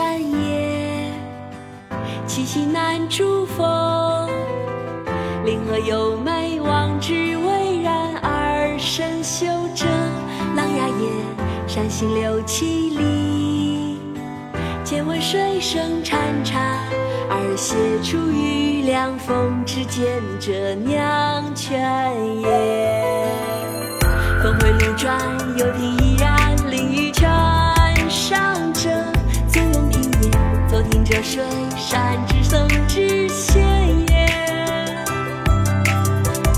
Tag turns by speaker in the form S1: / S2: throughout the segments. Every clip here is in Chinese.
S1: 山野，七夕难逐风。林壑有美，望之蔚然，而深修者，琅琊也。山行六七里，借问水声潺潺，而写出于凉风之间者，酿泉也。峰回路转，又听依然，林雨泉上者。也。坐听这水，山之僧之仙也。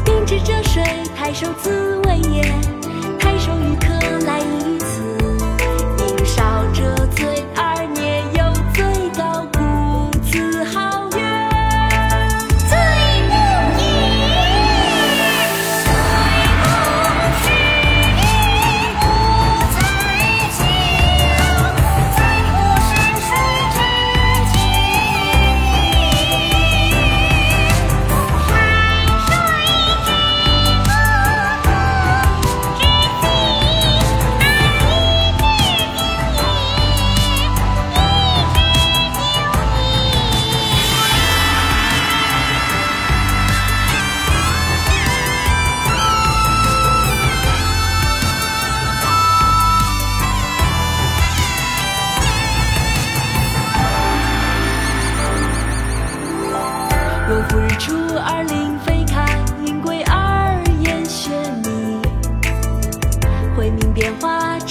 S1: 并知这水，太守自为也。太守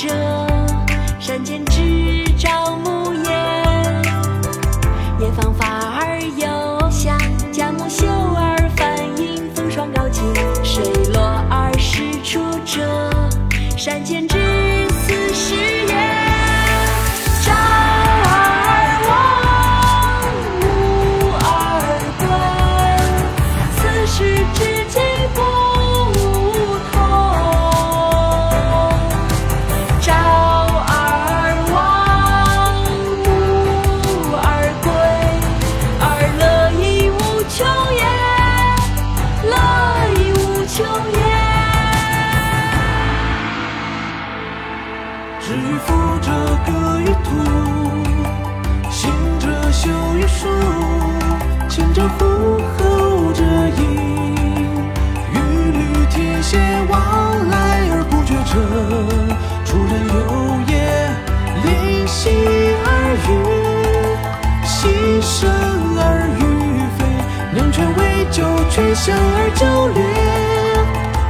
S2: just 树，前者呼，后者迎。与履天蝎往来而不绝者，出人游也。临溪而愈，牺牲而愈非。两全为酒，却香而久劣。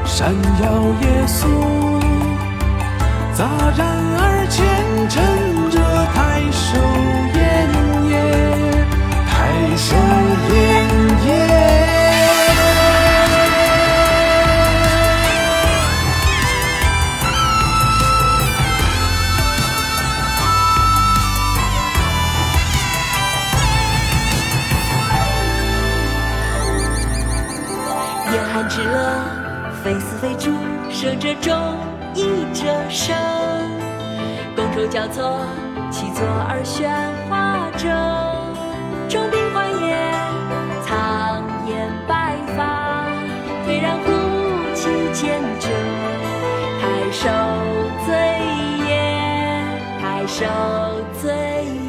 S2: 山摇夜宿。杂然而
S1: 非死非猪，生者终，义者生。觥筹交错，其左而喧哗者，众兵欢也。苍颜白发，颓然乎其间者，太守醉也，太守醉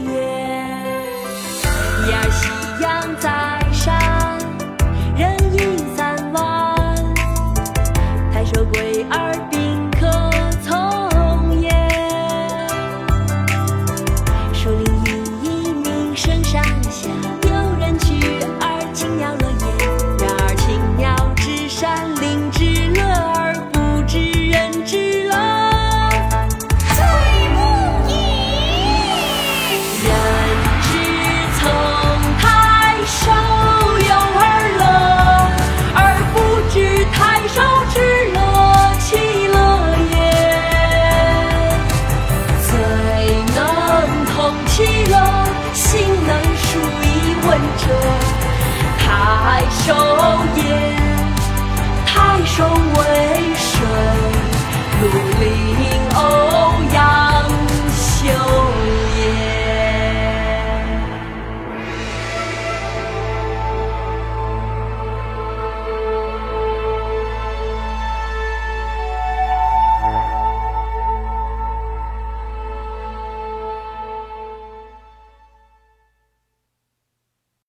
S1: 为儿以文者，太守也。太守